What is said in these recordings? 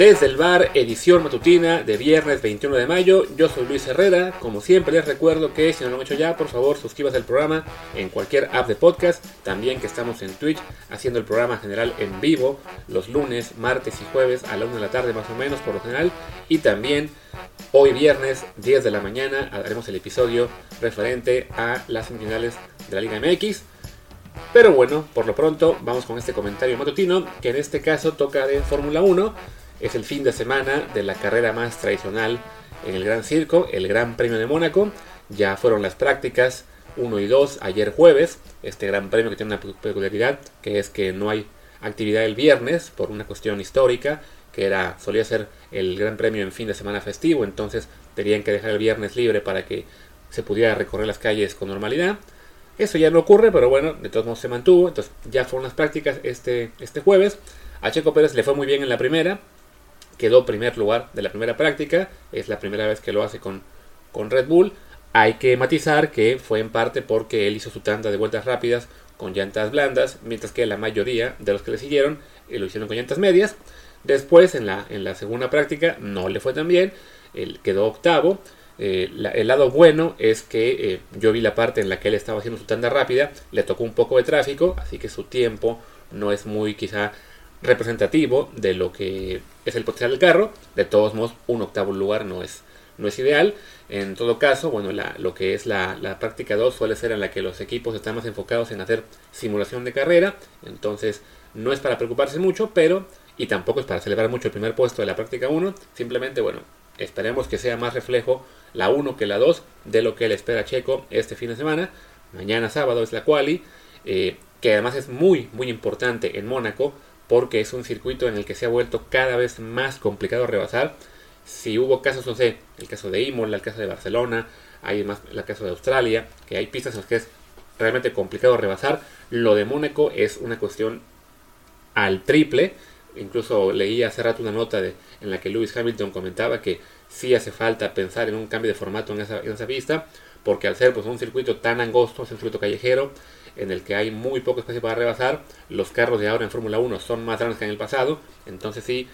Desde el bar, edición matutina de viernes 21 de mayo. Yo soy Luis Herrera. Como siempre, les recuerdo que si no lo han hecho ya, por favor, suscríbase al programa en cualquier app de podcast. También que estamos en Twitch haciendo el programa general en vivo los lunes, martes y jueves a la 1 de la tarde, más o menos, por lo general. Y también hoy, viernes, 10 de la mañana, haremos el episodio referente a las semifinales de la Liga MX. Pero bueno, por lo pronto vamos con este comentario matutino, que en este caso toca de Fórmula 1. Es el fin de semana de la carrera más tradicional en el Gran Circo, el Gran Premio de Mónaco. Ya fueron las prácticas 1 y 2 ayer jueves. Este Gran Premio que tiene una peculiaridad, que es que no hay actividad el viernes por una cuestión histórica, que era solía ser el Gran Premio en fin de semana festivo, entonces tenían que dejar el viernes libre para que se pudiera recorrer las calles con normalidad. Eso ya no ocurre, pero bueno, de todos modos se mantuvo. Entonces ya fueron las prácticas este, este jueves. A Checo Pérez le fue muy bien en la primera. Quedó primer lugar de la primera práctica. Es la primera vez que lo hace con, con Red Bull. Hay que matizar que fue en parte porque él hizo su tanda de vueltas rápidas con llantas blandas, mientras que la mayoría de los que le siguieron eh, lo hicieron con llantas medias. Después, en la, en la segunda práctica, no le fue tan bien. Él quedó octavo. Eh, el lado bueno es que eh, yo vi la parte en la que él estaba haciendo su tanda rápida, le tocó un poco de tráfico, así que su tiempo no es muy quizá representativo de lo que es el potencial del carro. De todos modos, un octavo lugar no es, no es ideal. En todo caso, bueno, lo que es la, la práctica 2 suele ser en la que los equipos están más enfocados en hacer simulación de carrera. Entonces, no es para preocuparse mucho, pero, y tampoco es para celebrar mucho el primer puesto de la práctica 1. Simplemente, bueno, esperemos que sea más reflejo la 1 que la 2 de lo que le espera Checo este fin de semana. Mañana sábado es la quali, eh, que además es muy, muy importante en Mónaco porque es un circuito en el que se ha vuelto cada vez más complicado rebasar. Si hubo casos, no sé, el caso de Imola, el caso de Barcelona, hay más el caso de Australia, que hay pistas en las que es realmente complicado rebasar. Lo de Mónaco es una cuestión al triple. Incluso leí hace rato una nota en la que Lewis Hamilton comentaba que sí hace falta pensar en un cambio de formato en esa, en esa pista, porque al ser pues, un circuito tan angosto, un circuito callejero, en el que hay muy poco espacio para rebasar, los carros de ahora en Fórmula 1 son más grandes que en el pasado, entonces sí,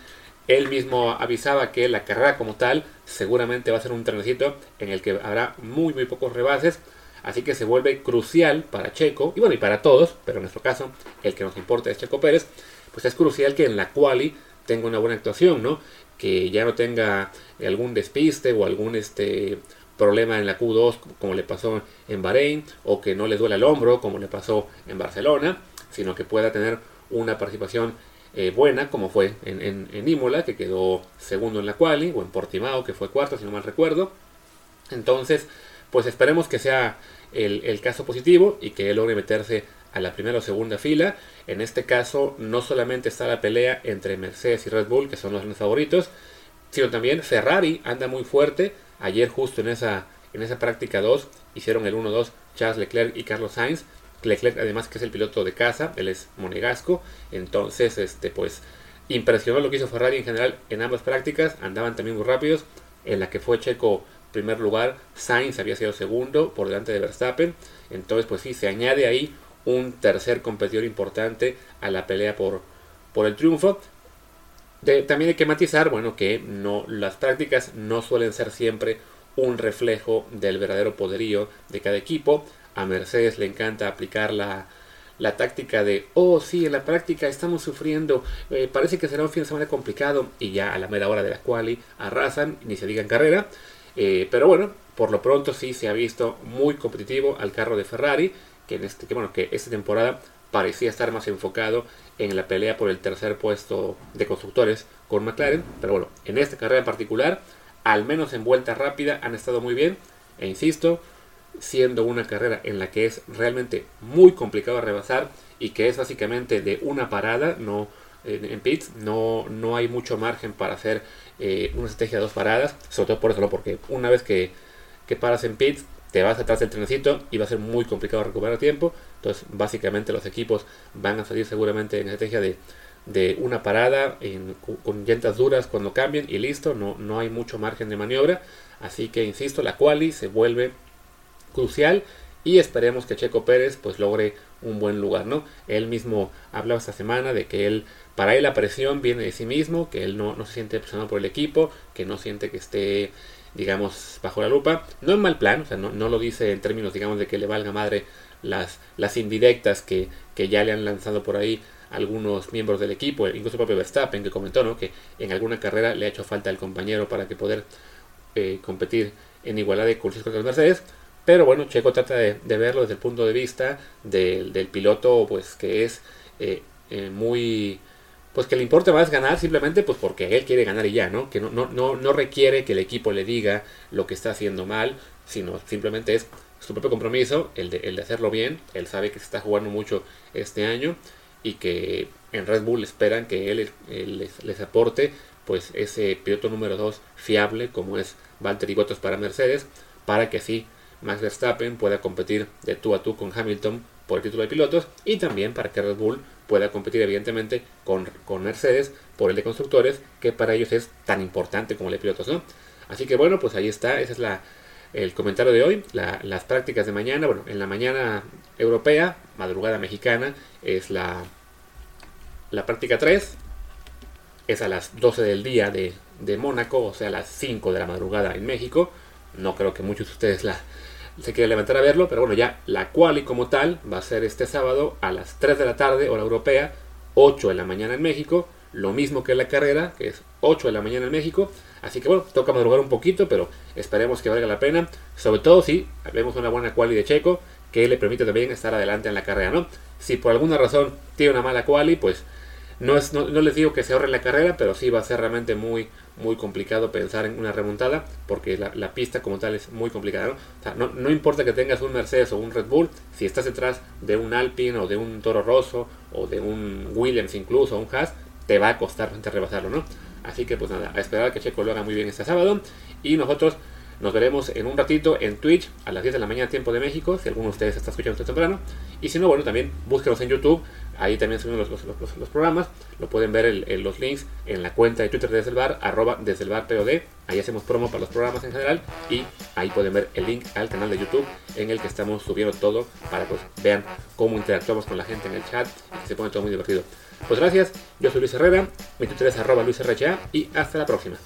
él mismo avisaba que la carrera como tal seguramente va a ser un trenecito en el que habrá muy muy pocos rebases, así que se vuelve crucial para Checo, y bueno, y para todos, pero en nuestro caso, el que nos importa es Checo Pérez, pues es crucial que en la quali tenga una buena actuación, ¿no? Que ya no tenga algún despiste o algún este problema en la Q2 como le pasó en Bahrein o que no le duele el hombro como le pasó en Barcelona, sino que pueda tener una participación eh, buena como fue en, en, Imola que quedó segundo en la quali o en Portimao que fue cuarto si no mal recuerdo. Entonces, pues esperemos que sea el, el caso positivo y que él logre meterse a la primera o segunda fila. En este caso no solamente está la pelea entre Mercedes y Red Bull, que son los favoritos, sino también Ferrari anda muy fuerte. Ayer justo en esa, en esa práctica 2 hicieron el 1-2 Charles Leclerc y Carlos Sainz. Leclerc además que es el piloto de casa, él es monegasco, entonces este pues impresionó lo que hizo Ferrari en general en ambas prácticas, andaban también muy rápidos, en la que fue Checo primer lugar, Sainz había sido segundo por delante de Verstappen, entonces pues sí, se añade ahí un tercer competidor importante a la pelea por, por el triunfo. También hay que matizar, bueno, que no, las prácticas no suelen ser siempre un reflejo del verdadero poderío de cada equipo. A Mercedes le encanta aplicar la, la táctica de, oh sí, en la práctica estamos sufriendo, eh, parece que será un fin de semana complicado y ya a la mera hora de la quali arrasan, ni se diga carrera. Eh, pero bueno, por lo pronto sí se ha visto muy competitivo al carro de Ferrari que, en este, que, bueno, que esta temporada parecía estar más enfocado en la pelea por el tercer puesto de constructores con McLaren, pero bueno, en esta carrera en particular, al menos en vuelta rápida han estado muy bien, e insisto, siendo una carrera en la que es realmente muy complicado rebasar y que es básicamente de una parada, no en, pits, no, no hay mucho margen para hacer eh, una estrategia de dos paradas, sobre todo por eso, porque una vez que, que paras en pits, te vas atrás del trenecito y va a ser muy complicado recuperar tiempo. Entonces, básicamente los equipos van a salir seguramente en estrategia de, de una parada con llantas duras cuando cambien y listo, no, no hay mucho margen de maniobra. Así que, insisto, la quali se vuelve crucial y esperemos que Checo Pérez pues logre un buen lugar, ¿no? Él mismo hablaba esta semana de que él, para él la presión viene de sí mismo, que él no, no se siente presionado por el equipo, que no siente que esté, digamos, bajo la lupa. No en mal plan, o sea, no, no lo dice en términos, digamos, de que le valga madre las, las indirectas que, que ya le han lanzado por ahí algunos miembros del equipo, incluso el propio Verstappen que comentó ¿no? que en alguna carrera le ha hecho falta el compañero para que poder eh, competir en igualdad de cursos contra los Mercedes. Pero bueno, Checo trata de, verlo desde el punto de vista del, del piloto, pues que es eh, eh, muy, pues que le importa más ganar simplemente pues porque él quiere ganar y ya, ¿no? Que no, no, no, no requiere que el equipo le diga lo que está haciendo mal, sino simplemente es su propio compromiso, el de, el de hacerlo bien. Él sabe que se está jugando mucho este año y que en Red Bull esperan que él, les, les, aporte pues ese piloto número 2 fiable como es Valtteri Bottas para Mercedes para que así Max Verstappen pueda competir de tú a tú con Hamilton por el título de pilotos y también para que Red Bull pueda competir evidentemente con, con Mercedes por el de constructores que para ellos es tan importante como el de pilotos, ¿no? Así que bueno, pues ahí está, esa es la, el comentario de hoy, las prácticas de mañana, bueno, en la mañana europea, madrugada mexicana, es la, la práctica 3, es a las 12 del día de, de Mónaco, o sea, a las 5 de la madrugada en México. No creo que muchos de ustedes la, se quieran levantar a verlo, pero bueno, ya la quali como tal va a ser este sábado a las 3 de la tarde, hora europea, 8 de la mañana en México, lo mismo que la carrera, que es 8 de la mañana en México. Así que bueno, toca madrugar un poquito, pero esperemos que valga la pena. Sobre todo si vemos una buena quali de Checo, que le permite también estar adelante en la carrera, ¿no? Si por alguna razón tiene una mala quali, pues no, es, no, les digo que se ahorre la carrera, pero sí va a ser realmente muy, muy complicado pensar en una remontada, porque la, pista como tal es muy complicada, ¿no? O sea, no, no, importa que tengas un Mercedes o un Red Bull, si estás detrás de un Alpine o de un Toro Rosso o de un Williams incluso, o un Haas, te va a costar rebasarlo, ¿no? Así que pues nada, a esperar que Checo lo haga muy bien este sábado. Y nosotros nos veremos en un ratito en Twitch a las 10 de la mañana tiempo de México, si alguno de ustedes está escuchando esto temprano. Y si no, bueno, también búsquenos en YouTube, ahí también subimos los, los, programas. Lo pueden ver en, los links en la cuenta de Twitter de Desde el Bar, arroba Desde el Bar POD. Ahí hacemos promo para los programas en general. Y ahí pueden ver el link al canal de YouTube en el que estamos subiendo todo para que pues, vean cómo interactuamos con la gente en el chat y se pone todo muy divertido. Pues gracias, yo soy Luis Herrera, mi Twitter es arroba Luis y hasta la próxima.